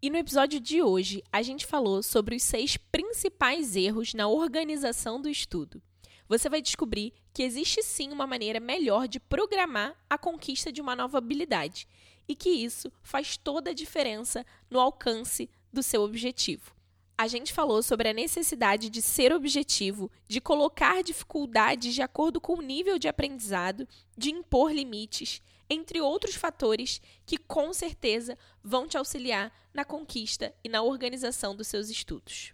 E no episódio de hoje, a gente falou sobre os seis principais erros na organização do estudo. Você vai descobrir que existe sim uma maneira melhor de programar a conquista de uma nova habilidade e que isso faz toda a diferença no alcance do seu objetivo. A gente falou sobre a necessidade de ser objetivo, de colocar dificuldades de acordo com o nível de aprendizado, de impor limites, entre outros fatores que com certeza vão te auxiliar na conquista e na organização dos seus estudos.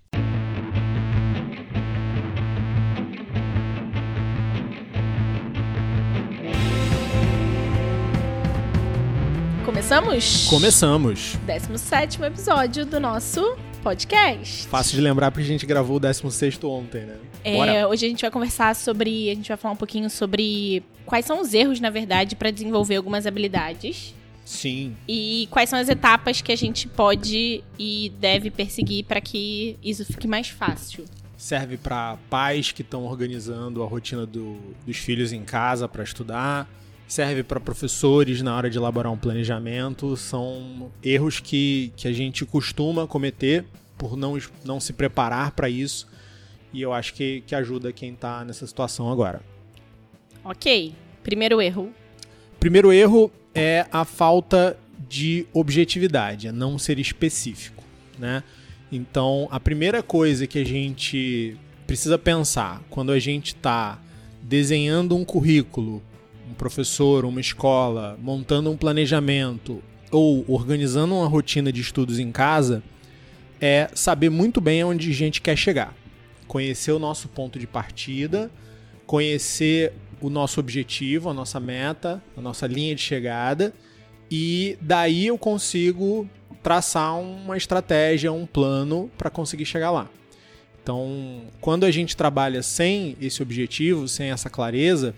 Começamos? Começamos. 17 episódio do nosso podcast. Fácil de lembrar porque a gente gravou o 16 ontem, né? É, hoje a gente vai conversar sobre. A gente vai falar um pouquinho sobre quais são os erros, na verdade, para desenvolver algumas habilidades. Sim. E quais são as etapas que a gente pode e deve perseguir para que isso fique mais fácil. Serve para pais que estão organizando a rotina do, dos filhos em casa para estudar. Serve para professores na hora de elaborar um planejamento. São erros que, que a gente costuma cometer por não, não se preparar para isso. E eu acho que, que ajuda quem está nessa situação agora. Ok. Primeiro erro. Primeiro erro é a falta de objetividade, é não ser específico, né? Então, a primeira coisa que a gente precisa pensar quando a gente está desenhando um currículo, um professor, uma escola, montando um planejamento ou organizando uma rotina de estudos em casa, é saber muito bem onde a gente quer chegar. Conhecer o nosso ponto de partida, conhecer o nosso objetivo, a nossa meta, a nossa linha de chegada, e daí eu consigo traçar uma estratégia, um plano para conseguir chegar lá. Então, quando a gente trabalha sem esse objetivo, sem essa clareza,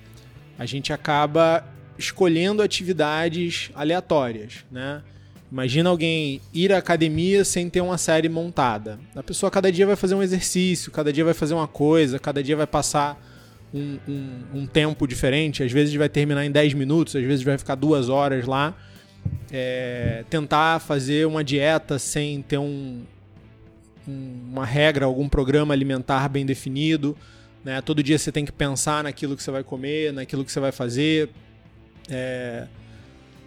a gente acaba escolhendo atividades aleatórias, né? Imagina alguém ir à academia sem ter uma série montada. A pessoa cada dia vai fazer um exercício, cada dia vai fazer uma coisa, cada dia vai passar um, um, um, tempo diferente, às vezes vai terminar em 10 minutos, às vezes vai ficar duas horas lá. É, tentar fazer uma dieta sem ter um, uma regra, algum programa alimentar bem definido. Né? Todo dia você tem que pensar naquilo que você vai comer, naquilo que você vai fazer. É,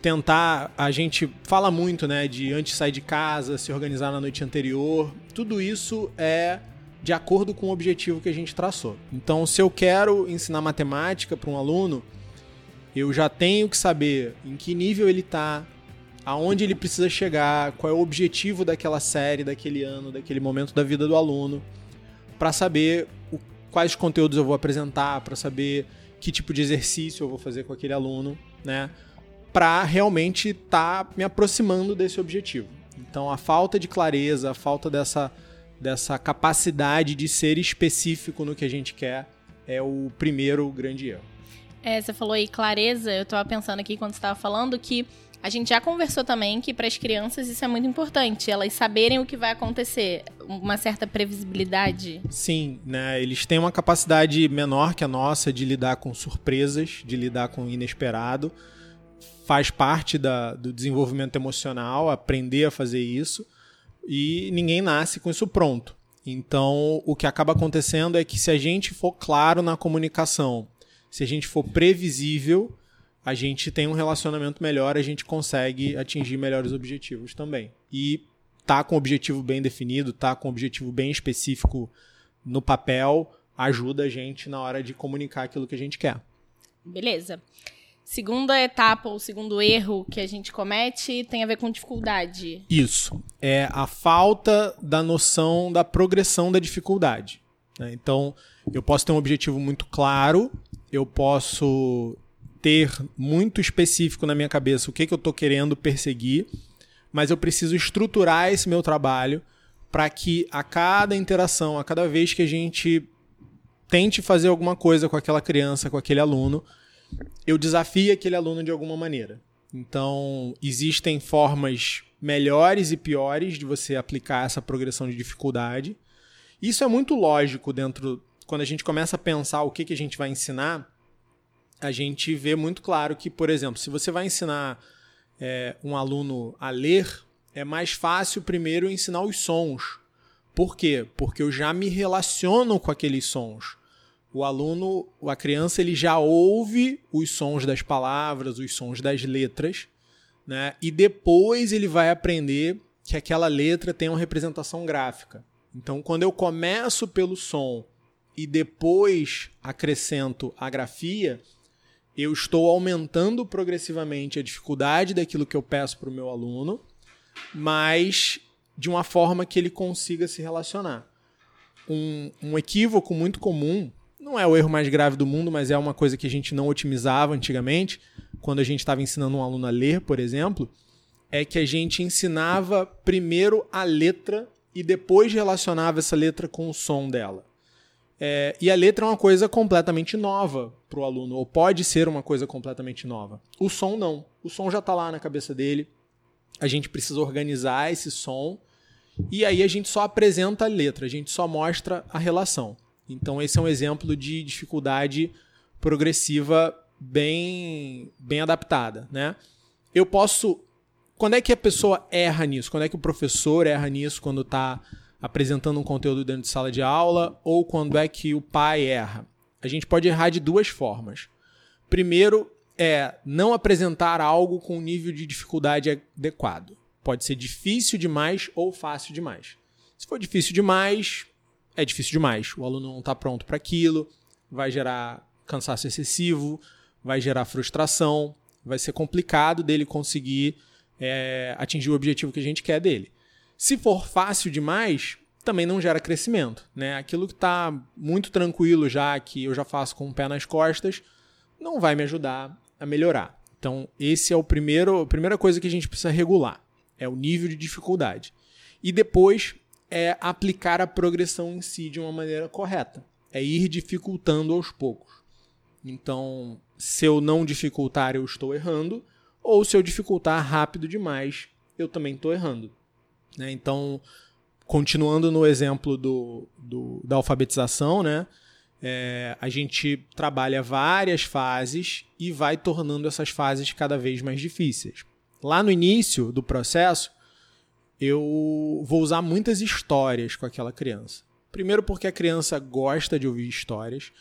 tentar, a gente fala muito né, de antes sair de casa, se organizar na noite anterior. Tudo isso é de acordo com o objetivo que a gente traçou. Então, se eu quero ensinar matemática para um aluno, eu já tenho que saber em que nível ele está, aonde ele precisa chegar, qual é o objetivo daquela série, daquele ano, daquele momento da vida do aluno, para saber o, quais conteúdos eu vou apresentar, para saber que tipo de exercício eu vou fazer com aquele aluno, né? Para realmente estar tá me aproximando desse objetivo. Então, a falta de clareza, a falta dessa dessa capacidade de ser específico no que a gente quer é o primeiro grande erro. É, você falou aí clareza, eu estava pensando aqui quando você estava falando que a gente já conversou também que para as crianças isso é muito importante, elas saberem o que vai acontecer, uma certa previsibilidade. Sim, né? Eles têm uma capacidade menor que a nossa de lidar com surpresas, de lidar com o inesperado. Faz parte da, do desenvolvimento emocional, aprender a fazer isso e ninguém nasce com isso pronto. Então, o que acaba acontecendo é que se a gente for claro na comunicação, se a gente for previsível, a gente tem um relacionamento melhor, a gente consegue atingir melhores objetivos também. E tá com o objetivo bem definido, tá com o objetivo bem específico no papel, ajuda a gente na hora de comunicar aquilo que a gente quer. Beleza segunda etapa ou segundo erro que a gente comete tem a ver com dificuldade. Isso. É a falta da noção da progressão da dificuldade. Né? Então, eu posso ter um objetivo muito claro, eu posso ter muito específico na minha cabeça o que, que eu estou querendo perseguir, mas eu preciso estruturar esse meu trabalho para que a cada interação, a cada vez que a gente tente fazer alguma coisa com aquela criança, com aquele aluno, eu desafio aquele aluno de alguma maneira. Então, existem formas melhores e piores de você aplicar essa progressão de dificuldade. Isso é muito lógico dentro. Quando a gente começa a pensar o que, que a gente vai ensinar, a gente vê muito claro que, por exemplo, se você vai ensinar é, um aluno a ler, é mais fácil primeiro ensinar os sons. Por quê? Porque eu já me relaciono com aqueles sons. O aluno, a criança, ele já ouve os sons das palavras, os sons das letras, né? E depois ele vai aprender que aquela letra tem uma representação gráfica. Então, quando eu começo pelo som e depois acrescento a grafia, eu estou aumentando progressivamente a dificuldade daquilo que eu peço para o meu aluno, mas de uma forma que ele consiga se relacionar. Um, um equívoco muito comum, não é o erro mais grave do mundo, mas é uma coisa que a gente não otimizava antigamente, quando a gente estava ensinando um aluno a ler, por exemplo, é que a gente ensinava primeiro a letra e depois relacionava essa letra com o som dela. É, e a letra é uma coisa completamente nova para o aluno, ou pode ser uma coisa completamente nova. O som não. O som já está lá na cabeça dele. A gente precisa organizar esse som e aí a gente só apresenta a letra, a gente só mostra a relação. Então esse é um exemplo de dificuldade progressiva bem bem adaptada, né? Eu posso quando é que a pessoa erra nisso? Quando é que o professor erra nisso quando está apresentando um conteúdo dentro de sala de aula ou quando é que o pai erra? A gente pode errar de duas formas. Primeiro é não apresentar algo com um nível de dificuldade adequado. Pode ser difícil demais ou fácil demais. Se for difícil demais, é difícil demais. O aluno não está pronto para aquilo, vai gerar cansaço excessivo, vai gerar frustração, vai ser complicado dele conseguir é, atingir o objetivo que a gente quer dele. Se for fácil demais, também não gera crescimento. Né? Aquilo que está muito tranquilo já, que eu já faço com o pé nas costas, não vai me ajudar a melhorar. Então, esse é o primeiro, a primeira coisa que a gente precisa regular, é o nível de dificuldade. E depois é aplicar a progressão em si de uma maneira correta. É ir dificultando aos poucos. Então, se eu não dificultar, eu estou errando, ou se eu dificultar rápido demais, eu também estou errando. Né? Então, continuando no exemplo do, do da alfabetização, né? É, a gente trabalha várias fases e vai tornando essas fases cada vez mais difíceis. Lá no início do processo, eu vou usar muitas histórias com aquela criança. Primeiro, porque a criança gosta de ouvir histórias.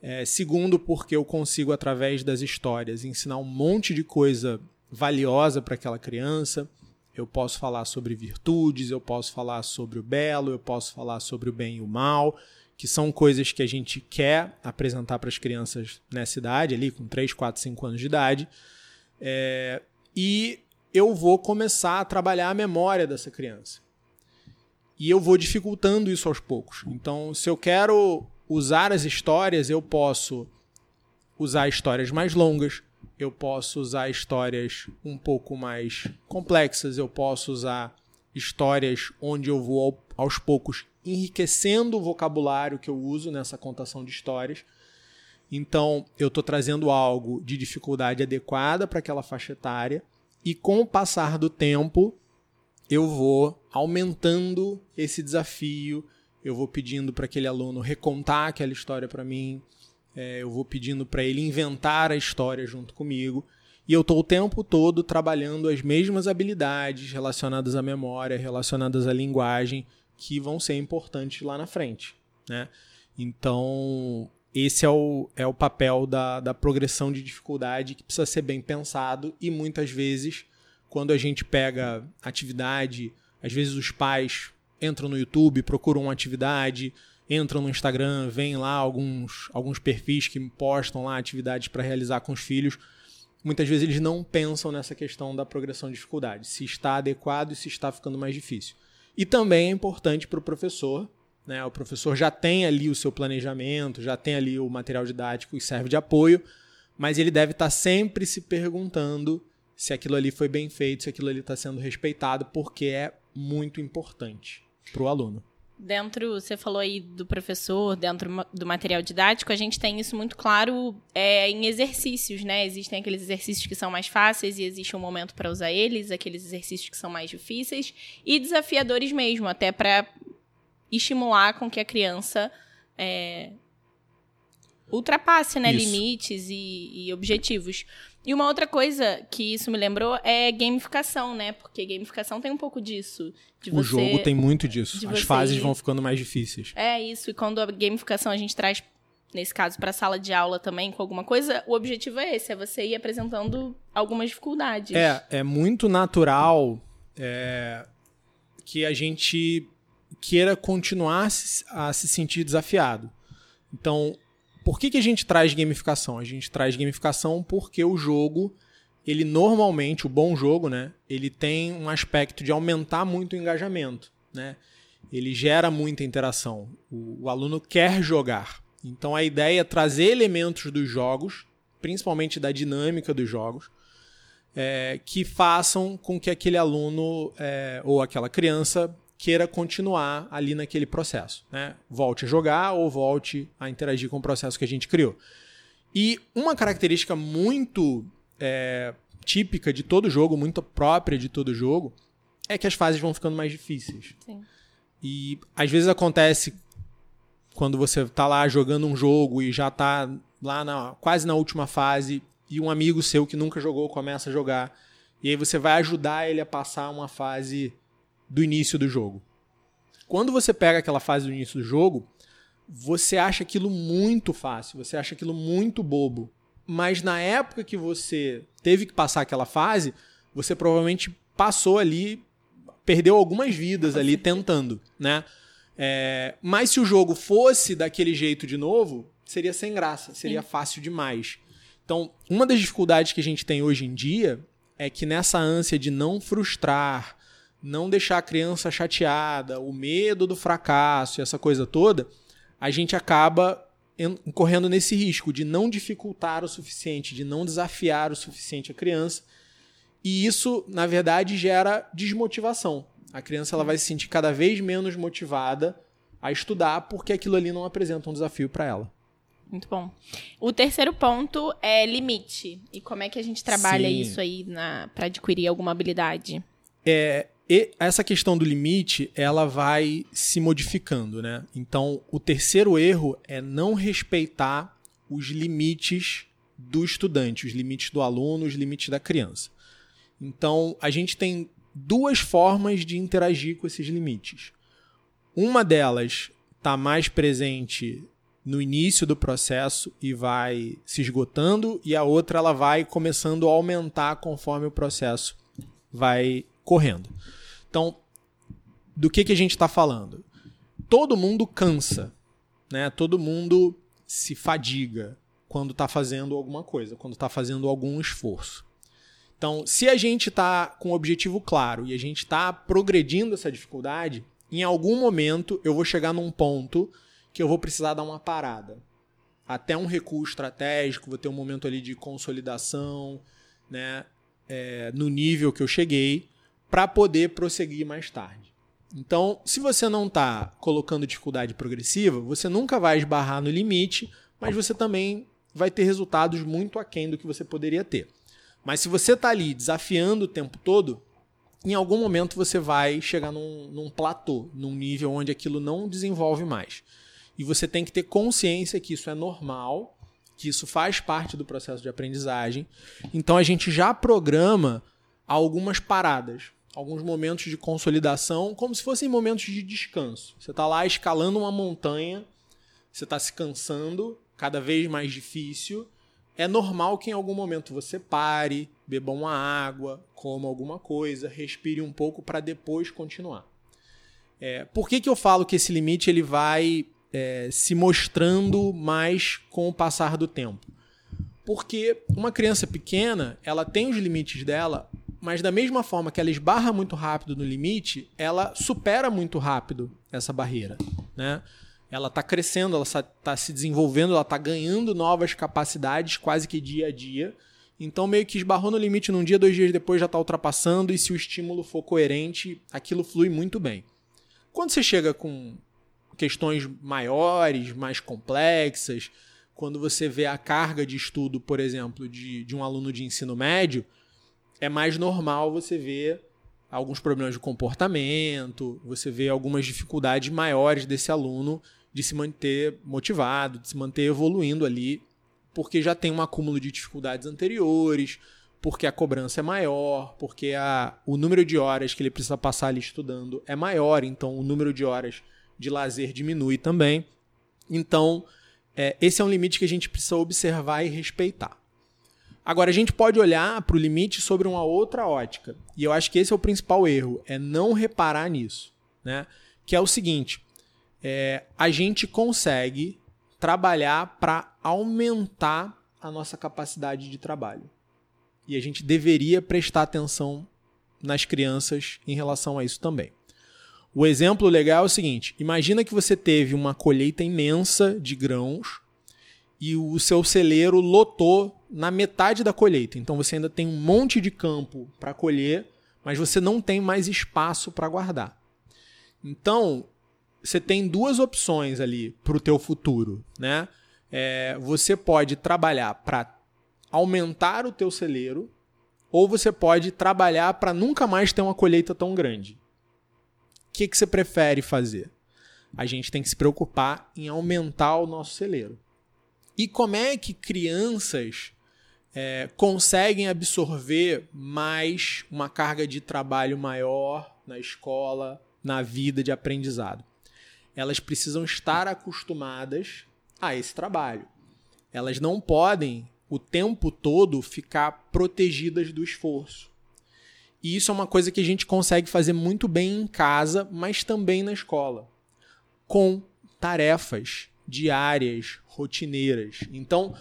É, segundo, porque eu consigo, através das histórias, ensinar um monte de coisa valiosa para aquela criança eu posso falar sobre virtudes, eu posso falar sobre o belo, eu posso falar sobre o bem e o mal, que são coisas que a gente quer apresentar para as crianças nessa idade, ali com 3, 4, 5 anos de idade. É, e eu vou começar a trabalhar a memória dessa criança. E eu vou dificultando isso aos poucos. Então, se eu quero usar as histórias, eu posso usar histórias mais longas, eu posso usar histórias um pouco mais complexas, eu posso usar histórias onde eu vou aos poucos enriquecendo o vocabulário que eu uso nessa contação de histórias. Então, eu estou trazendo algo de dificuldade adequada para aquela faixa etária, e com o passar do tempo, eu vou aumentando esse desafio, eu vou pedindo para aquele aluno recontar aquela história para mim, é, eu vou pedindo para ele inventar a história junto comigo. E eu estou o tempo todo trabalhando as mesmas habilidades relacionadas à memória, relacionadas à linguagem, que vão ser importantes lá na frente. Né? Então, esse é o, é o papel da, da progressão de dificuldade que precisa ser bem pensado e muitas vezes, quando a gente pega atividade, às vezes os pais entram no YouTube, procuram uma atividade, entram no Instagram, veem lá alguns, alguns perfis que postam lá atividades para realizar com os filhos. Muitas vezes eles não pensam nessa questão da progressão de dificuldade, se está adequado e se está ficando mais difícil. E também é importante para o professor, né? O professor já tem ali o seu planejamento, já tem ali o material didático que serve de apoio, mas ele deve estar tá sempre se perguntando se aquilo ali foi bem feito, se aquilo ali está sendo respeitado, porque é muito importante para o aluno dentro, você falou aí do professor, dentro do material didático, a gente tem isso muito claro é, em exercícios, né? Existem aqueles exercícios que são mais fáceis e existe um momento para usar eles, aqueles exercícios que são mais difíceis e desafiadores mesmo, até para estimular com que a criança é, ultrapasse né, limites e, e objetivos. E uma outra coisa que isso me lembrou é gamificação, né? Porque gamificação tem um pouco disso. o você, jogo tem muito disso. As fases ir... vão ficando mais difíceis. É isso. E quando a gamificação a gente traz, nesse caso, para a sala de aula também com alguma coisa, o objetivo é esse: é você ir apresentando algumas dificuldades. É, é muito natural é, que a gente queira continuar a se sentir desafiado. Então, por que, que a gente traz gamificação? A gente traz gamificação porque o jogo, ele normalmente, o bom jogo, né? Ele tem um aspecto de aumentar muito o engajamento, né? Ele gera muita interação. O, o aluno quer jogar. Então a ideia é trazer elementos dos jogos, principalmente da dinâmica dos jogos, é, que façam com que aquele aluno é, ou aquela criança queira continuar ali naquele processo. Né? Volte a jogar ou volte a interagir com o processo que a gente criou. E uma característica muito é, típica de todo jogo, muito própria de todo jogo, é que as fases vão ficando mais difíceis. Sim. E às vezes acontece quando você está lá jogando um jogo e já está lá na, quase na última fase e um amigo seu que nunca jogou começa a jogar. E aí você vai ajudar ele a passar uma fase do início do jogo. Quando você pega aquela fase do início do jogo, você acha aquilo muito fácil, você acha aquilo muito bobo. Mas na época que você teve que passar aquela fase, você provavelmente passou ali, perdeu algumas vidas ali tentando, né? É, mas se o jogo fosse daquele jeito de novo, seria sem graça, seria Sim. fácil demais. Então, uma das dificuldades que a gente tem hoje em dia é que nessa ânsia de não frustrar, não deixar a criança chateada, o medo do fracasso, essa coisa toda, a gente acaba correndo nesse risco de não dificultar o suficiente, de não desafiar o suficiente a criança. E isso, na verdade, gera desmotivação. A criança ela vai se sentir cada vez menos motivada a estudar porque aquilo ali não apresenta um desafio para ela. Muito bom. O terceiro ponto é limite. E como é que a gente trabalha Sim. isso aí para adquirir alguma habilidade? É, e essa questão do limite, ela vai se modificando, né? Então, o terceiro erro é não respeitar os limites do estudante, os limites do aluno, os limites da criança. Então, a gente tem duas formas de interagir com esses limites. Uma delas está mais presente no início do processo e vai se esgotando, e a outra ela vai começando a aumentar conforme o processo vai correndo. Então, do que, que a gente está falando? Todo mundo cansa, né? Todo mundo se fadiga quando está fazendo alguma coisa, quando está fazendo algum esforço. Então, se a gente está com um objetivo claro e a gente está progredindo essa dificuldade, em algum momento eu vou chegar num ponto que eu vou precisar dar uma parada. Até um recuo estratégico, vou ter um momento ali de consolidação, né? É, no nível que eu cheguei para poder prosseguir mais tarde. Então, se você não está colocando dificuldade progressiva, você nunca vai esbarrar no limite, mas você também vai ter resultados muito aquém do que você poderia ter. Mas se você está ali desafiando o tempo todo, em algum momento você vai chegar num, num platô, num nível onde aquilo não desenvolve mais. E você tem que ter consciência que isso é normal, que isso faz parte do processo de aprendizagem. Então a gente já programa algumas paradas alguns momentos de consolidação, como se fossem momentos de descanso. Você está lá escalando uma montanha, você está se cansando, cada vez mais difícil. É normal que em algum momento você pare, beba uma água, coma alguma coisa, respire um pouco para depois continuar. É, por que, que eu falo que esse limite ele vai é, se mostrando mais com o passar do tempo? Porque uma criança pequena, ela tem os limites dela mas da mesma forma que ela esbarra muito rápido no limite, ela supera muito rápido essa barreira, né? Ela está crescendo, ela está se desenvolvendo, ela está ganhando novas capacidades quase que dia a dia. Então, meio que esbarrou no limite num dia, dois dias depois já está ultrapassando, e se o estímulo for coerente, aquilo flui muito bem. Quando você chega com questões maiores, mais complexas, quando você vê a carga de estudo, por exemplo, de, de um aluno de ensino médio, é mais normal você ver alguns problemas de comportamento, você vê algumas dificuldades maiores desse aluno de se manter motivado, de se manter evoluindo ali porque já tem um acúmulo de dificuldades anteriores, porque a cobrança é maior, porque a, o número de horas que ele precisa passar ali estudando é maior, então o número de horas de lazer diminui também. Então, é, esse é um limite que a gente precisa observar e respeitar. Agora, a gente pode olhar para o limite sobre uma outra ótica. E eu acho que esse é o principal erro, é não reparar nisso. Né? Que é o seguinte: é, a gente consegue trabalhar para aumentar a nossa capacidade de trabalho. E a gente deveria prestar atenção nas crianças em relação a isso também. O exemplo legal é o seguinte: imagina que você teve uma colheita imensa de grãos e o seu celeiro lotou na metade da colheita. Então você ainda tem um monte de campo para colher, mas você não tem mais espaço para guardar. Então você tem duas opções ali para o teu futuro, né? É, você pode trabalhar para aumentar o teu celeiro ou você pode trabalhar para nunca mais ter uma colheita tão grande. O que, que você prefere fazer? A gente tem que se preocupar em aumentar o nosso celeiro. E como é que crianças é, conseguem absorver mais uma carga de trabalho maior na escola, na vida de aprendizado? Elas precisam estar acostumadas a esse trabalho. Elas não podem o tempo todo ficar protegidas do esforço. E isso é uma coisa que a gente consegue fazer muito bem em casa, mas também na escola, com tarefas diárias, rotineiras. Então,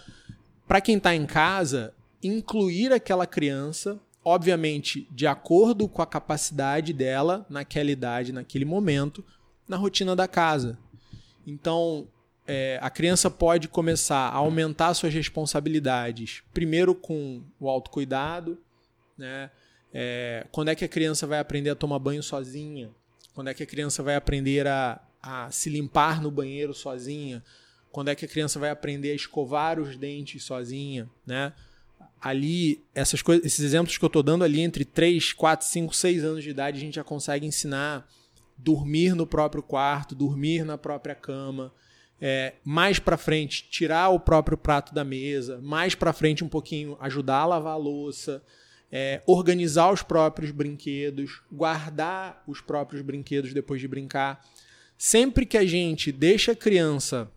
para quem está em casa, incluir aquela criança, obviamente de acordo com a capacidade dela naquela idade, naquele momento, na rotina da casa. Então, é, a criança pode começar a aumentar suas responsabilidades, primeiro com o autocuidado, né? É, quando é que a criança vai aprender a tomar banho sozinha? Quando é que a criança vai aprender a, a se limpar no banheiro sozinha? Quando é que a criança vai aprender a escovar os dentes sozinha, né? Ali, essas coisas, esses exemplos que eu estou dando ali entre 3, 4, 5, 6 anos de idade, a gente já consegue ensinar dormir no próprio quarto, dormir na própria cama, é, mais para frente tirar o próprio prato da mesa, mais para frente um pouquinho ajudar a lavar a louça, é, organizar os próprios brinquedos, guardar os próprios brinquedos depois de brincar. Sempre que a gente deixa a criança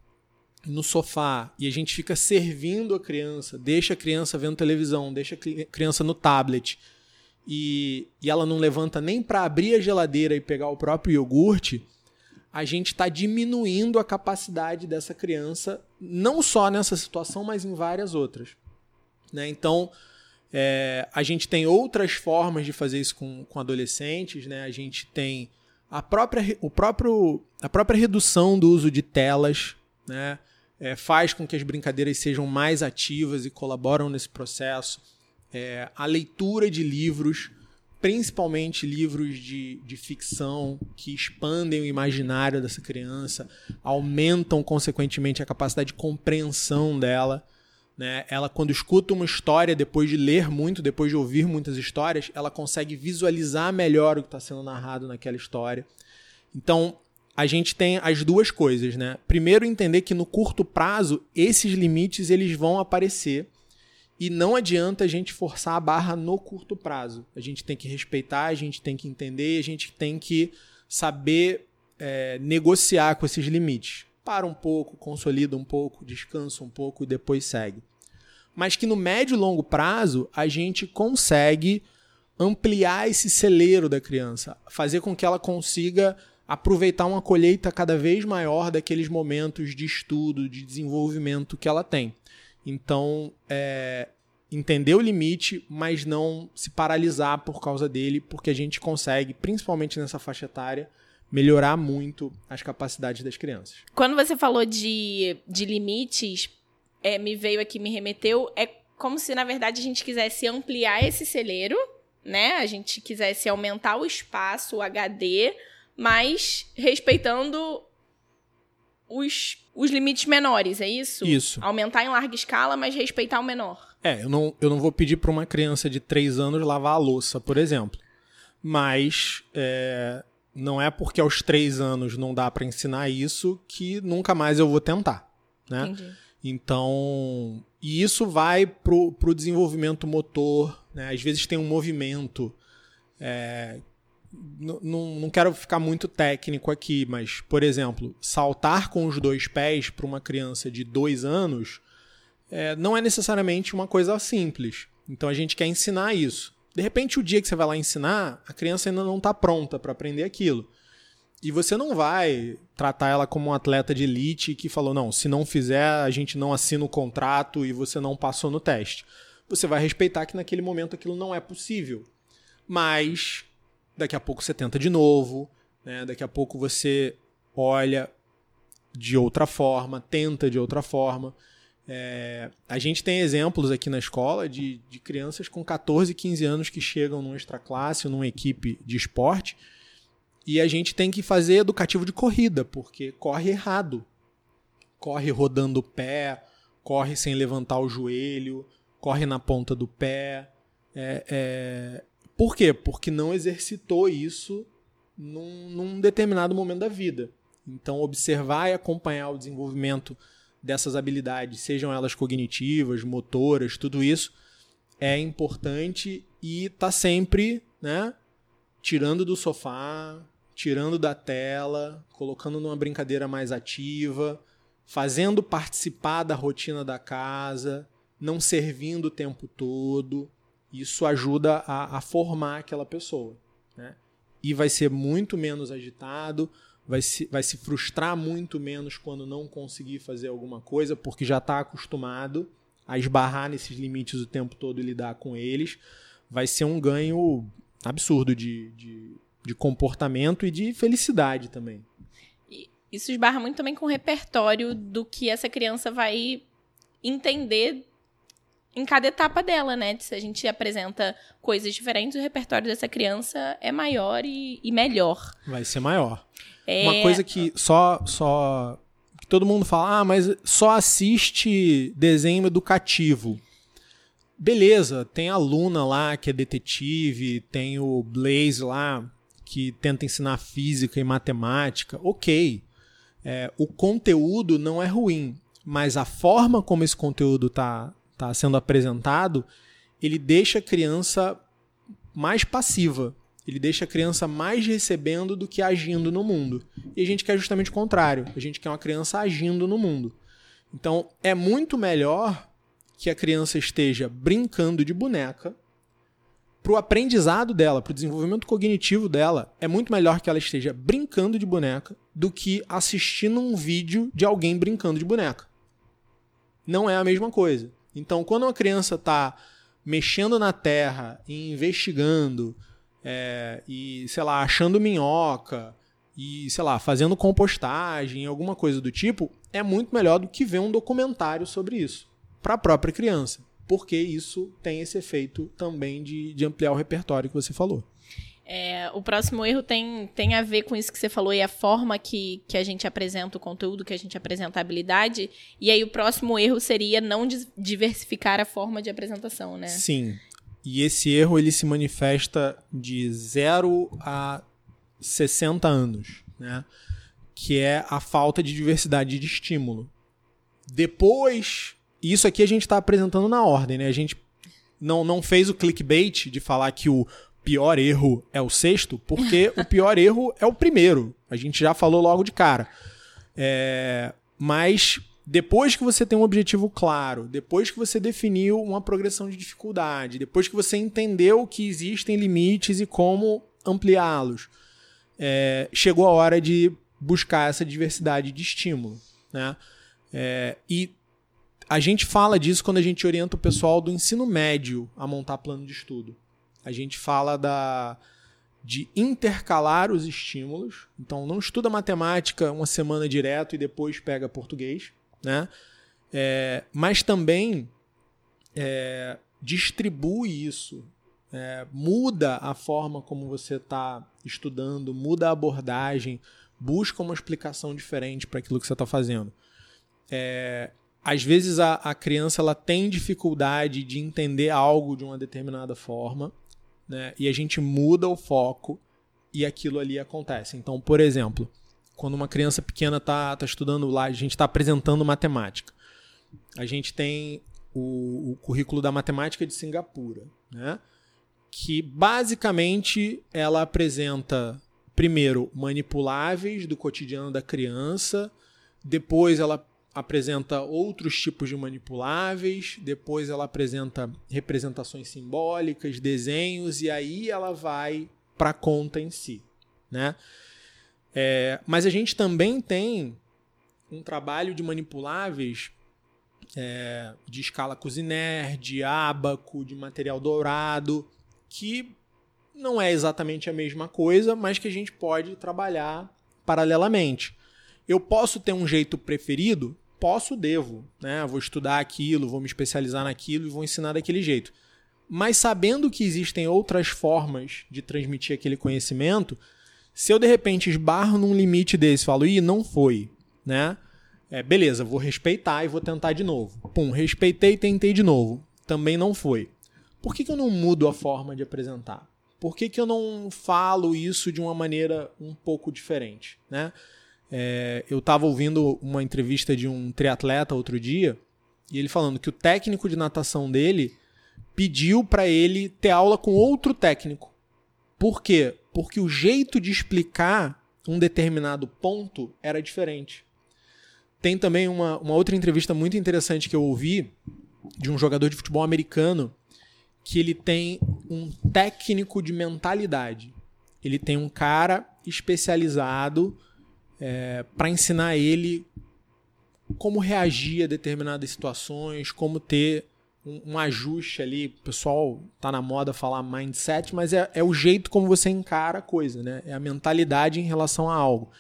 no sofá e a gente fica servindo a criança, deixa a criança vendo televisão, deixa a criança no tablet e, e ela não levanta nem para abrir a geladeira e pegar o próprio iogurte, a gente está diminuindo a capacidade dessa criança, não só nessa situação, mas em várias outras. Né? Então, é, a gente tem outras formas de fazer isso com, com adolescentes, né? a gente tem a própria, o próprio, a própria redução do uso de telas, né? É, faz com que as brincadeiras sejam mais ativas e colaboram nesse processo. É, a leitura de livros, principalmente livros de, de ficção que expandem o imaginário dessa criança, aumentam consequentemente a capacidade de compreensão dela. Né? Ela, quando escuta uma história, depois de ler muito, depois de ouvir muitas histórias, ela consegue visualizar melhor o que está sendo narrado naquela história. Então, a gente tem as duas coisas, né? Primeiro, entender que no curto prazo, esses limites eles vão aparecer e não adianta a gente forçar a barra no curto prazo. A gente tem que respeitar, a gente tem que entender, a gente tem que saber é, negociar com esses limites. Para um pouco, consolida um pouco, descansa um pouco e depois segue. Mas que no médio e longo prazo a gente consegue ampliar esse celeiro da criança, fazer com que ela consiga aproveitar uma colheita cada vez maior daqueles momentos de estudo, de desenvolvimento que ela tem. Então, é, entender o limite, mas não se paralisar por causa dele, porque a gente consegue, principalmente nessa faixa etária, melhorar muito as capacidades das crianças. Quando você falou de, de limites, é, me veio aqui, me remeteu, é como se, na verdade, a gente quisesse ampliar esse celeiro, né? A gente quisesse aumentar o espaço, o HD, mas respeitando os, os limites menores, é isso? Isso. Aumentar em larga escala, mas respeitar o menor. É, eu não, eu não vou pedir para uma criança de 3 anos lavar a louça, por exemplo. Mas é, não é porque aos 3 anos não dá para ensinar isso que nunca mais eu vou tentar. Né? Entendi. Então, e isso vai pro, pro desenvolvimento motor, né? Às vezes tem um movimento. É, não, não quero ficar muito técnico aqui, mas, por exemplo, saltar com os dois pés para uma criança de dois anos é, não é necessariamente uma coisa simples. Então a gente quer ensinar isso. De repente, o dia que você vai lá ensinar, a criança ainda não está pronta para aprender aquilo. E você não vai tratar ela como um atleta de elite que falou: não, se não fizer, a gente não assina o contrato e você não passou no teste. Você vai respeitar que naquele momento aquilo não é possível. Mas daqui a pouco você tenta de novo, né? daqui a pouco você olha de outra forma, tenta de outra forma. É, a gente tem exemplos aqui na escola de, de crianças com 14, 15 anos que chegam numa extra classe, numa equipe de esporte, e a gente tem que fazer educativo de corrida, porque corre errado. Corre rodando o pé, corre sem levantar o joelho, corre na ponta do pé. É, é... Por quê? Porque não exercitou isso num, num determinado momento da vida. Então, observar e acompanhar o desenvolvimento dessas habilidades, sejam elas cognitivas, motoras, tudo isso é importante e tá sempre, né, tirando do sofá, tirando da tela, colocando numa brincadeira mais ativa, fazendo participar da rotina da casa, não servindo o tempo todo. Isso ajuda a, a formar aquela pessoa. Né? E vai ser muito menos agitado, vai se, vai se frustrar muito menos quando não conseguir fazer alguma coisa, porque já está acostumado a esbarrar nesses limites o tempo todo e lidar com eles. Vai ser um ganho absurdo de, de, de comportamento e de felicidade também. Isso esbarra muito também com o repertório do que essa criança vai entender em cada etapa dela, né? Se a gente apresenta coisas diferentes, o repertório dessa criança é maior e, e melhor. Vai ser maior. É... Uma coisa que só, só que todo mundo fala, ah, mas só assiste desenho educativo. Beleza, tem a Luna lá que é detetive, tem o Blaze lá que tenta ensinar física e matemática. Ok, é, o conteúdo não é ruim, mas a forma como esse conteúdo está tá sendo apresentado, ele deixa a criança mais passiva ele deixa a criança mais recebendo do que agindo no mundo. E a gente quer justamente o contrário. A gente quer uma criança agindo no mundo. Então, é muito melhor que a criança esteja brincando de boneca para o aprendizado dela, para o desenvolvimento cognitivo dela, é muito melhor que ela esteja brincando de boneca do que assistindo um vídeo de alguém brincando de boneca. Não é a mesma coisa. Então, quando uma criança está mexendo na terra e investigando, é, e, sei lá, achando minhoca e, sei lá, fazendo compostagem, alguma coisa do tipo, é muito melhor do que ver um documentário sobre isso para a própria criança, porque isso tem esse efeito também de, de ampliar o repertório que você falou. É, o próximo erro tem, tem a ver com isso que você falou e a forma que, que a gente apresenta o conteúdo, que a gente apresenta a habilidade. E aí o próximo erro seria não diversificar a forma de apresentação, né? Sim. E esse erro ele se manifesta de 0 a 60 anos, né? que é a falta de diversidade de estímulo. Depois, isso aqui a gente está apresentando na ordem, né? A gente não, não fez o clickbait de falar que o pior erro é o sexto, porque o pior erro é o primeiro. A gente já falou logo de cara. É, mas depois que você tem um objetivo claro, depois que você definiu uma progressão de dificuldade, depois que você entendeu que existem limites e como ampliá-los, é, chegou a hora de buscar essa diversidade de estímulo. Né? É, e a gente fala disso quando a gente orienta o pessoal do ensino médio a montar plano de estudo. A gente fala da, de intercalar os estímulos. Então, não estuda matemática uma semana direto e depois pega português né? É, mas também é, distribui isso, é, muda a forma como você está estudando, muda a abordagem, busca uma explicação diferente para aquilo que você está fazendo. É, às vezes a, a, criança ela tem dificuldade de entender algo de uma determinada forma, né? e a gente muda o foco e aquilo ali acontece. Então, por exemplo, quando uma criança pequena está tá estudando lá, a gente está apresentando matemática. a gente tem o, o currículo da matemática de Singapura, né? que basicamente ela apresenta primeiro manipuláveis do cotidiano da criança, depois ela apresenta outros tipos de manipuláveis, depois ela apresenta representações simbólicas, desenhos e aí ela vai para a conta em si, né? É, mas a gente também tem um trabalho de manipuláveis é, de escala Cuisiner, de ábaco, de material dourado, que não é exatamente a mesma coisa, mas que a gente pode trabalhar paralelamente. Eu posso ter um jeito preferido? Posso, devo. Né? Vou estudar aquilo, vou me especializar naquilo e vou ensinar daquele jeito. Mas sabendo que existem outras formas de transmitir aquele conhecimento, se eu de repente esbarro num limite desse falo, ih, não foi, né? É, beleza, vou respeitar e vou tentar de novo. Pum, respeitei e tentei de novo. Também não foi. Por que, que eu não mudo a forma de apresentar? Por que, que eu não falo isso de uma maneira um pouco diferente? Né? É, eu estava ouvindo uma entrevista de um triatleta outro dia e ele falando que o técnico de natação dele pediu para ele ter aula com outro técnico. Por quê? Porque o jeito de explicar um determinado ponto era diferente. Tem também uma, uma outra entrevista muito interessante que eu ouvi de um jogador de futebol americano que ele tem um técnico de mentalidade. Ele tem um cara especializado é, para ensinar ele como reagir a determinadas situações, como ter um, um, ajuste ali. O pessoal tá na moda falar mindset, mas é, é o jeito como você encara a coisa, né? É a mentalidade em relação a algo.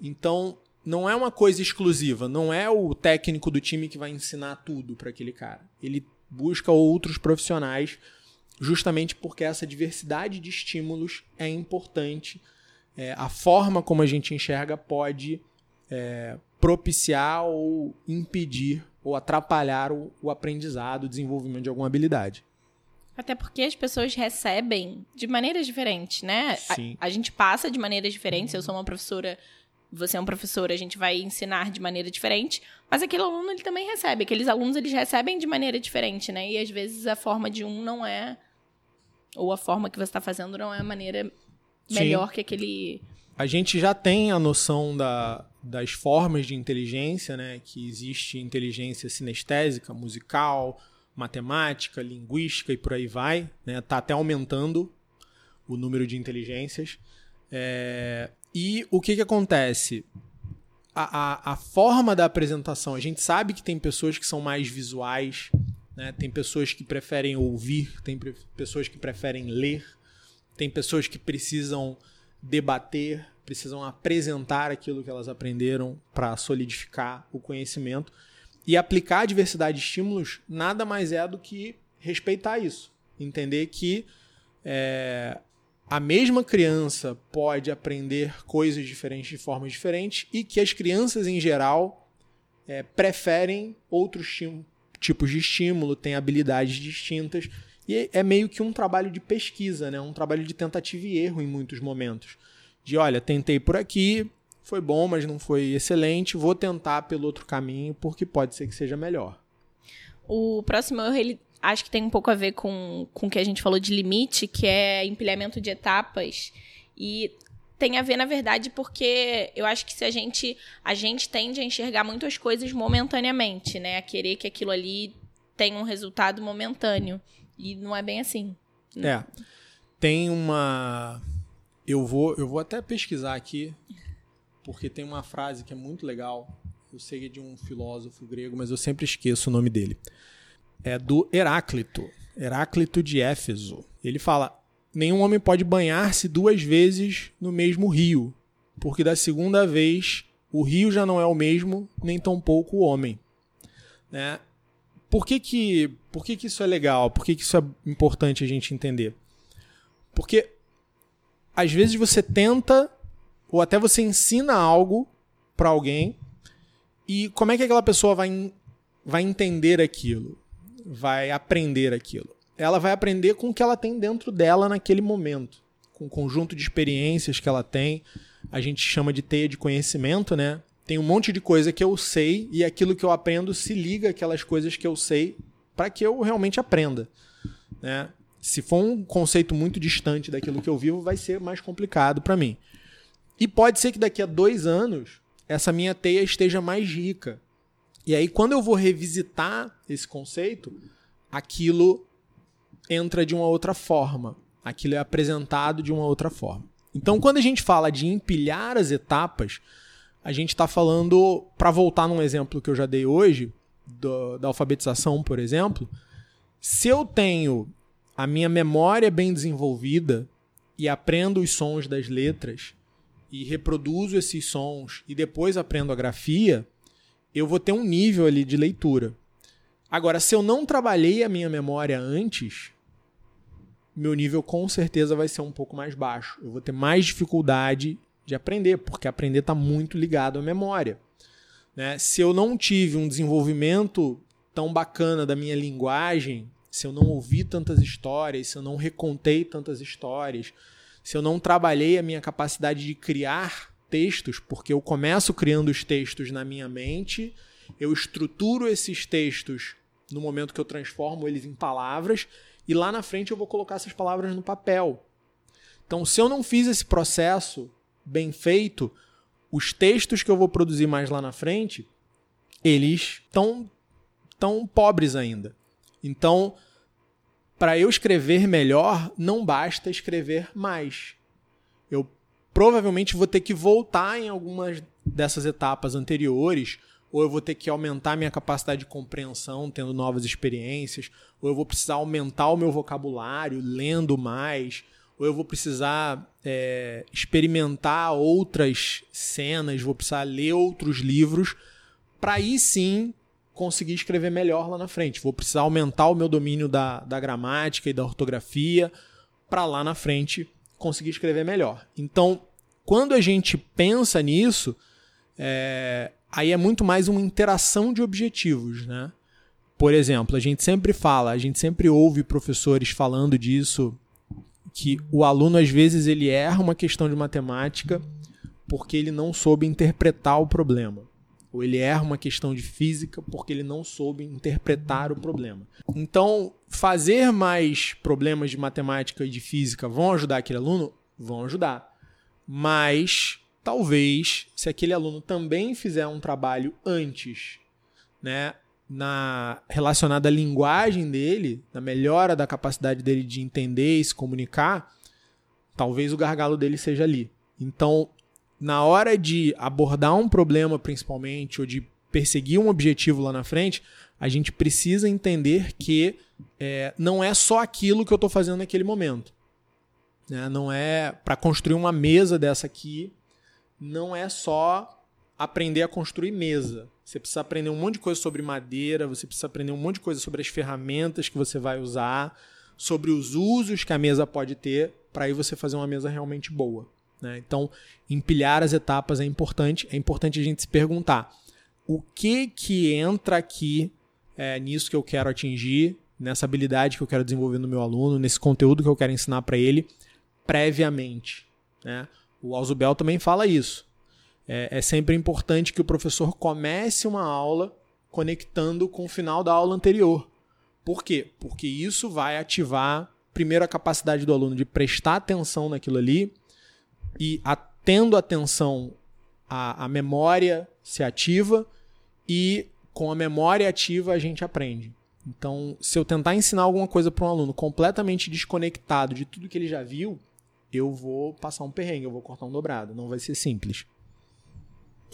Então, não é uma coisa exclusiva, não é o técnico do time que vai ensinar tudo para aquele cara. Ele busca outros profissionais justamente porque essa diversidade de estímulos é importante. É, a forma como a gente enxerga pode é, propiciar ou impedir ou atrapalhar o, o aprendizado, o desenvolvimento de alguma habilidade. Até porque as pessoas recebem de maneiras diferentes, né? Sim. A, a gente passa de maneiras diferentes. Eu sou uma professora você é um professor, a gente vai ensinar de maneira diferente, mas aquele aluno ele também recebe, aqueles alunos eles recebem de maneira diferente, né? E às vezes a forma de um não é ou a forma que você está fazendo não é a maneira melhor Sim. que aquele a gente já tem a noção da, das formas de inteligência, né? Que existe inteligência sinestésica, musical, matemática, linguística e por aí vai, né? Tá até aumentando o número de inteligências. É, e o que, que acontece? A, a, a, forma da apresentação, a gente sabe que tem pessoas que são mais visuais, né? tem pessoas que preferem ouvir, tem pessoas que preferem ler, tem pessoas que precisam debater, precisam apresentar aquilo que elas aprenderam para solidificar o conhecimento. E aplicar a diversidade de estímulos nada mais é do que respeitar isso. Entender que é, a mesma criança pode aprender coisas diferentes de formas diferentes e que as crianças, em geral, é, preferem outros tipos de estímulo, têm habilidades distintas. E é meio que um trabalho de pesquisa, né? um trabalho de tentativa e erro em muitos momentos. De olha, tentei por aqui, foi bom, mas não foi excelente, vou tentar pelo outro caminho porque pode ser que seja melhor. O próximo erro ele acho que tem um pouco a ver com, com o que a gente falou de limite, que é empilhamento de etapas. E tem a ver, na verdade, porque eu acho que se a gente. A gente tende a enxergar muitas coisas momentaneamente, né? A querer que aquilo ali tenha um resultado momentâneo. E não é bem assim. É. Tem uma. Eu vou, eu vou até pesquisar aqui, porque tem uma frase que é muito legal. Eu sei que é de um filósofo grego, mas eu sempre esqueço o nome dele é do Heráclito, Heráclito de Éfeso. Ele fala: nenhum homem pode banhar-se duas vezes no mesmo rio, porque da segunda vez o rio já não é o mesmo, nem tampouco o homem. Né? Por que, que, por que, que isso é legal? Por que, que isso é importante a gente entender? Porque às vezes você tenta, ou até você ensina algo para alguém, e como é que aquela pessoa vai, vai entender aquilo? vai aprender aquilo? Ela vai aprender com o que ela tem dentro dela naquele momento, com o conjunto de experiências que ela tem. A gente chama de teia de conhecimento, né? Tem um monte de coisa que eu sei e aquilo que eu aprendo se liga àquelas coisas que eu sei para que eu realmente aprenda. Né? Se for um conceito muito distante daquilo que eu vivo, vai ser mais complicado para mim. E pode ser que daqui a dois anos essa minha teia esteja mais rica. E aí, quando eu vou revisitar esse conceito, aquilo entra de uma outra forma. Aquilo é apresentado de uma outra forma. Então, quando a gente fala de empilhar as etapas, a gente está falando, para voltar num exemplo que eu já dei hoje, do, da alfabetização, por exemplo, se eu tenho a minha memória bem desenvolvida e aprendo os sons das letras e reproduzo esses sons e depois aprendo a grafia, eu vou ter um nível ali de leitura. Agora, se eu não trabalhei a minha memória antes, meu nível com certeza vai ser um pouco mais baixo. Eu vou ter mais dificuldade de aprender, porque aprender está muito ligado à memória. Né? Se eu não tive um desenvolvimento tão bacana da minha linguagem, se eu não ouvi tantas histórias, se eu não recontei tantas histórias, se eu não trabalhei a minha capacidade de criar textos, porque eu começo criando os textos na minha mente, eu estruturo esses textos no momento que eu transformo eles em palavras, e lá na frente eu vou colocar essas palavras no papel. Então, se eu não fiz esse processo bem feito, os textos que eu vou produzir mais lá na frente, eles estão tão pobres ainda. Então, para eu escrever melhor, não basta escrever mais. Eu provavelmente vou ter que voltar em algumas dessas etapas anteriores, ou eu vou ter que aumentar minha capacidade de compreensão, tendo novas experiências, ou eu vou precisar aumentar o meu vocabulário, lendo mais, ou eu vou precisar é, experimentar outras cenas, vou precisar ler outros livros, para aí sim conseguir escrever melhor lá na frente. Vou precisar aumentar o meu domínio da, da gramática e da ortografia, para lá na frente conseguir escrever melhor. Então, quando a gente pensa nisso, é, aí é muito mais uma interação de objetivos, né? Por exemplo, a gente sempre fala, a gente sempre ouve professores falando disso que o aluno às vezes ele erra uma questão de matemática porque ele não soube interpretar o problema. Ou ele erra uma questão de física porque ele não soube interpretar o problema. Então, fazer mais problemas de matemática e de física vão ajudar aquele aluno? Vão ajudar. Mas talvez, se aquele aluno também fizer um trabalho antes, né, na relacionada à linguagem dele, na melhora da capacidade dele de entender e se comunicar, talvez o gargalo dele seja ali. Então, na hora de abordar um problema, principalmente, ou de perseguir um objetivo lá na frente, a gente precisa entender que é, não é só aquilo que eu estou fazendo naquele momento. Né? Não é para construir uma mesa dessa aqui, não é só aprender a construir mesa. Você precisa aprender um monte de coisa sobre madeira, você precisa aprender um monte de coisa sobre as ferramentas que você vai usar, sobre os usos que a mesa pode ter, para aí você fazer uma mesa realmente boa. Né? Então, empilhar as etapas é importante. É importante a gente se perguntar o que que entra aqui é, nisso que eu quero atingir, nessa habilidade que eu quero desenvolver no meu aluno, nesse conteúdo que eu quero ensinar para ele previamente. Né? O Alzubel também fala isso é, é sempre importante que o professor comece uma aula conectando com o final da aula anterior. Por quê? Porque isso vai ativar, primeiro, a capacidade do aluno de prestar atenção naquilo ali e, tendo atenção, a, a memória se ativa e, com a memória ativa, a gente aprende. Então, se eu tentar ensinar alguma coisa para um aluno completamente desconectado de tudo que ele já viu, eu vou passar um perrengue, eu vou cortar um dobrado. Não vai ser simples.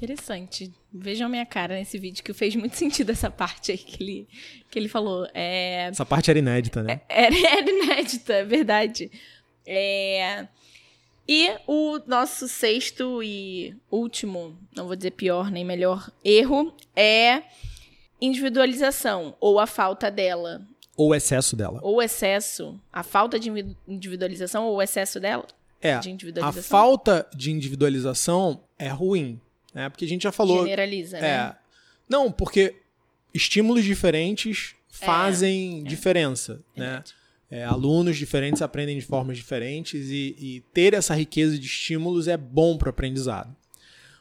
Interessante. Vejam a minha cara nesse vídeo que fez muito sentido essa parte aí que ele, que ele falou. É... Essa parte era inédita, né? É, era, era inédita, é verdade. É... E o nosso sexto e último, não vou dizer pior nem melhor, erro é individualização, ou a falta dela. Ou excesso dela. Ou excesso. A falta de individualização ou o excesso dela? É. De a falta de individualização é ruim né? Porque a gente já falou. Generaliza, é, né? Não, porque estímulos diferentes fazem é, diferença, é, né? É, alunos diferentes aprendem de formas diferentes e, e, ter essa riqueza de estímulos é bom para o aprendizado.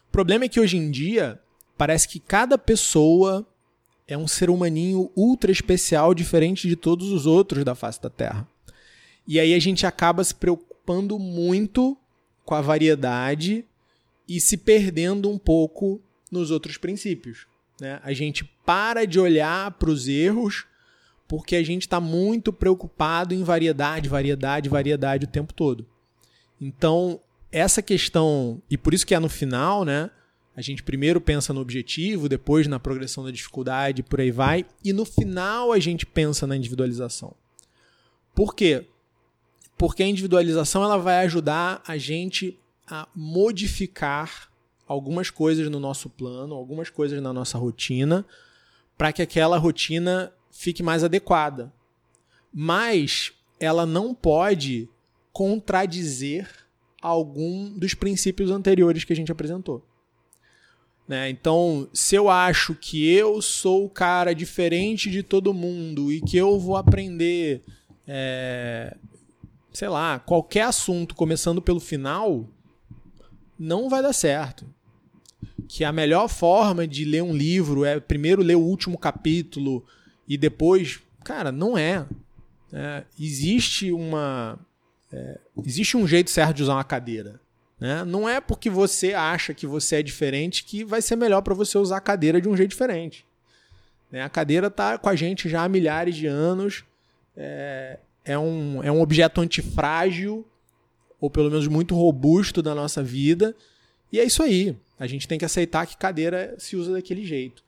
O problema é que hoje em dia parece que cada pessoa é um ser humaninho ultra especial, diferente de todos os outros da face da Terra. E aí a gente acaba se preocupando muito com a variedade e se perdendo um pouco nos outros princípios. Né? A gente para de olhar para os erros porque a gente está muito preocupado em variedade, variedade, variedade o tempo todo. Então, essa questão, e por isso que é no final, né? A gente primeiro pensa no objetivo, depois na progressão da dificuldade, por aí vai, e no final a gente pensa na individualização. Por quê? Porque a individualização ela vai ajudar a gente a modificar algumas coisas no nosso plano, algumas coisas na nossa rotina, para que aquela rotina fique mais adequada. Mas ela não pode contradizer algum dos princípios anteriores que a gente apresentou. Né? Então, se eu acho que eu sou o cara diferente de todo mundo e que eu vou aprender, é, sei lá, qualquer assunto começando pelo final, não vai dar certo. Que a melhor forma de ler um livro é primeiro ler o último capítulo e depois. Cara, não é. é existe uma é, existe um jeito certo de usar uma cadeira. Né? Não é porque você acha que você é diferente que vai ser melhor para você usar a cadeira de um jeito diferente. Né? A cadeira está com a gente já há milhares de anos. É, é, um, é um objeto antifrágil, ou pelo menos muito robusto da nossa vida. E é isso aí. A gente tem que aceitar que cadeira se usa daquele jeito.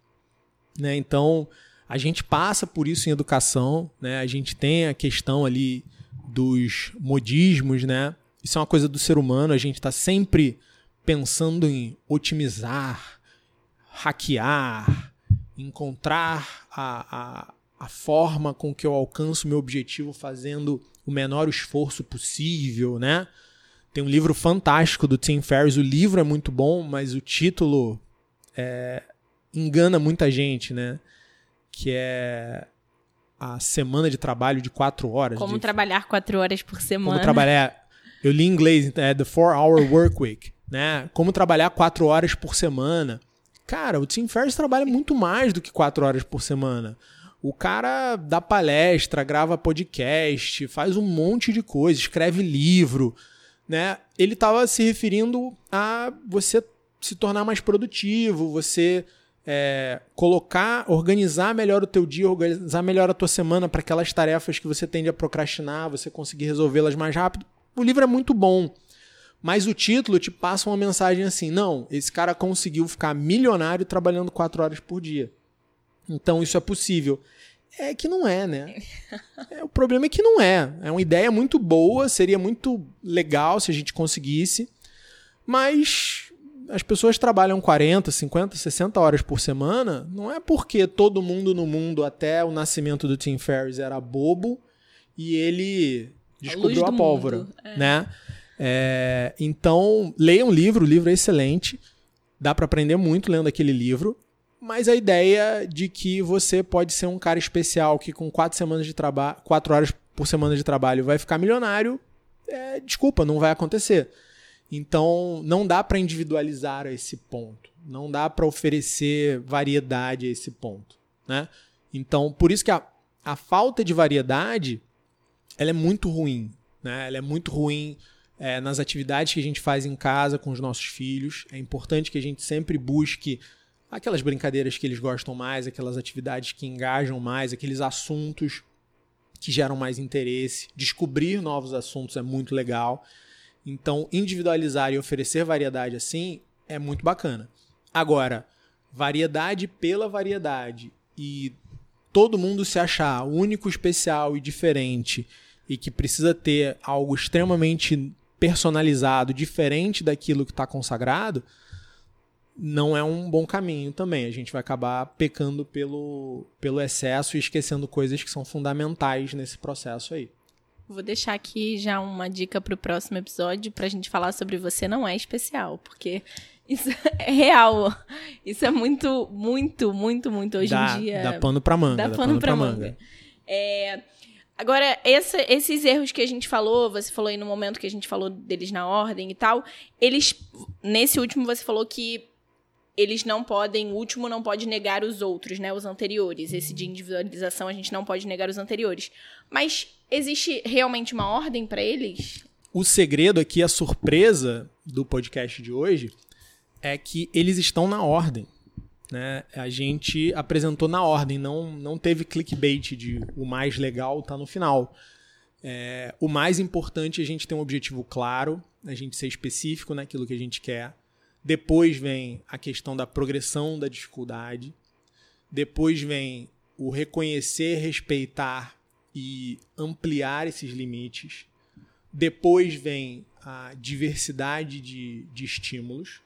Né? Então, a gente passa por isso em educação. Né? A gente tem a questão ali dos modismos, né? Isso é uma coisa do ser humano, a gente está sempre pensando em otimizar, hackear, encontrar a, a, a forma com que eu alcanço o meu objetivo fazendo o menor esforço possível, né? Tem um livro fantástico do Tim Ferriss, o livro é muito bom, mas o título é, engana muita gente, né? Que é a semana de trabalho de quatro horas. Como de... trabalhar quatro horas por semana. Como trabalhar. Eu li em inglês, é The Four Hour Work Week, né? Como trabalhar quatro horas por semana. Cara, o Tim Ferriss trabalha muito mais do que quatro horas por semana. O cara dá palestra, grava podcast, faz um monte de coisa, escreve livro, né? Ele estava se referindo a você se tornar mais produtivo, você é, colocar, organizar melhor o teu dia, organizar melhor a tua semana para aquelas tarefas que você tende a procrastinar, você conseguir resolvê-las mais rápido. O livro é muito bom, mas o título te passa uma mensagem assim: não, esse cara conseguiu ficar milionário trabalhando quatro horas por dia. Então isso é possível. É que não é, né? É, o problema é que não é. É uma ideia muito boa, seria muito legal se a gente conseguisse, mas as pessoas trabalham 40, 50, 60 horas por semana, não é porque todo mundo no mundo até o nascimento do Tim Ferriss era bobo e ele descobriu a, a pólvora, é. né? É, então, leia um livro, o livro é excelente, dá para aprender muito lendo aquele livro, mas a ideia de que você pode ser um cara especial que com quatro semanas de trabalho, quatro horas por semana de trabalho vai ficar milionário, é, desculpa, não vai acontecer. Então, não dá para individualizar esse ponto. Não dá para oferecer variedade a esse ponto. Né? Então, por isso que a, a falta de variedade ela é muito ruim. Né? Ela é muito ruim é, nas atividades que a gente faz em casa com os nossos filhos. É importante que a gente sempre busque aquelas brincadeiras que eles gostam mais, aquelas atividades que engajam mais, aqueles assuntos que geram mais interesse. Descobrir novos assuntos é muito legal. Então, individualizar e oferecer variedade assim é muito bacana. Agora, variedade pela variedade e todo mundo se achar único, especial e diferente e que precisa ter algo extremamente personalizado, diferente daquilo que está consagrado, não é um bom caminho também. A gente vai acabar pecando pelo, pelo excesso e esquecendo coisas que são fundamentais nesse processo aí. Vou deixar aqui já uma dica para o próximo episódio para a gente falar sobre você não é especial, porque isso é real. Isso é muito, muito, muito, muito hoje dá, em dia. Dá pano para manga. Dá, dá pano, pano para manga. manga. É, agora, esse, esses erros que a gente falou, você falou aí no momento que a gente falou deles na ordem e tal, eles, nesse último você falou que eles não podem, o último não pode negar os outros, né? Os anteriores. Esse de individualização a gente não pode negar os anteriores. Mas existe realmente uma ordem para eles? O segredo aqui, a surpresa do podcast de hoje, é que eles estão na ordem. Né? A gente apresentou na ordem, não, não teve clickbait de o mais legal tá no final. É, o mais importante é a gente ter um objetivo claro, a gente ser específico naquilo que a gente quer. Depois vem a questão da progressão da dificuldade. Depois vem o reconhecer, respeitar e ampliar esses limites. Depois vem a diversidade de, de estímulos.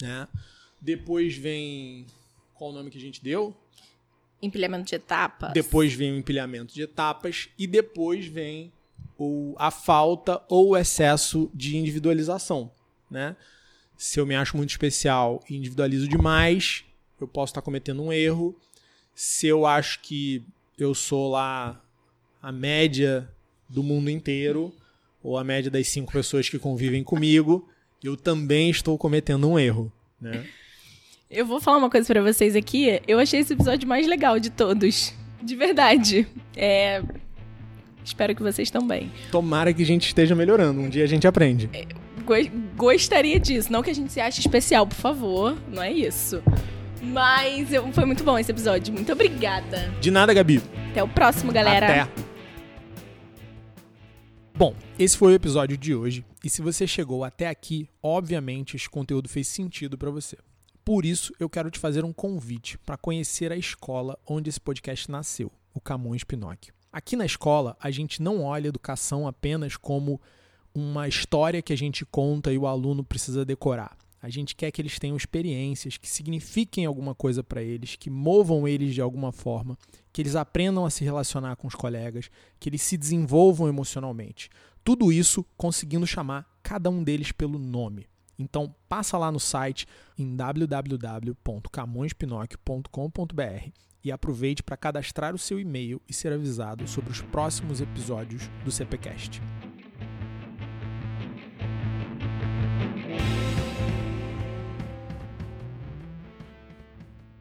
Né? Depois vem. Qual o nome que a gente deu? Empilhamento de etapas. Depois vem o empilhamento de etapas. E depois vem o, a falta ou o excesso de individualização. Né? Se eu me acho muito especial e individualizo demais, eu posso estar cometendo um erro. Se eu acho que eu sou lá a média do mundo inteiro, ou a média das cinco pessoas que convivem comigo, eu também estou cometendo um erro. Né? Eu vou falar uma coisa para vocês aqui. Eu achei esse episódio mais legal de todos. De verdade. É... Espero que vocês também. Tomara que a gente esteja melhorando. Um dia a gente aprende. É, gostaria disso. Não que a gente se ache especial, por favor. Não é isso. Mas eu... foi muito bom esse episódio. Muito obrigada. De nada, Gabi. Até o próximo, galera. Até. Bom, esse foi o episódio de hoje. E se você chegou até aqui, obviamente esse conteúdo fez sentido para você. Por isso, eu quero te fazer um convite para conhecer a escola onde esse podcast nasceu, o Camões Pinóquio. Aqui na escola, a gente não olha a educação apenas como uma história que a gente conta e o aluno precisa decorar. A gente quer que eles tenham experiências que signifiquem alguma coisa para eles, que movam eles de alguma forma, que eles aprendam a se relacionar com os colegas, que eles se desenvolvam emocionalmente. Tudo isso conseguindo chamar cada um deles pelo nome. Então, passa lá no site em www.camõespinocchio.com.br e aproveite para cadastrar o seu e-mail e ser avisado sobre os próximos episódios do CPcast.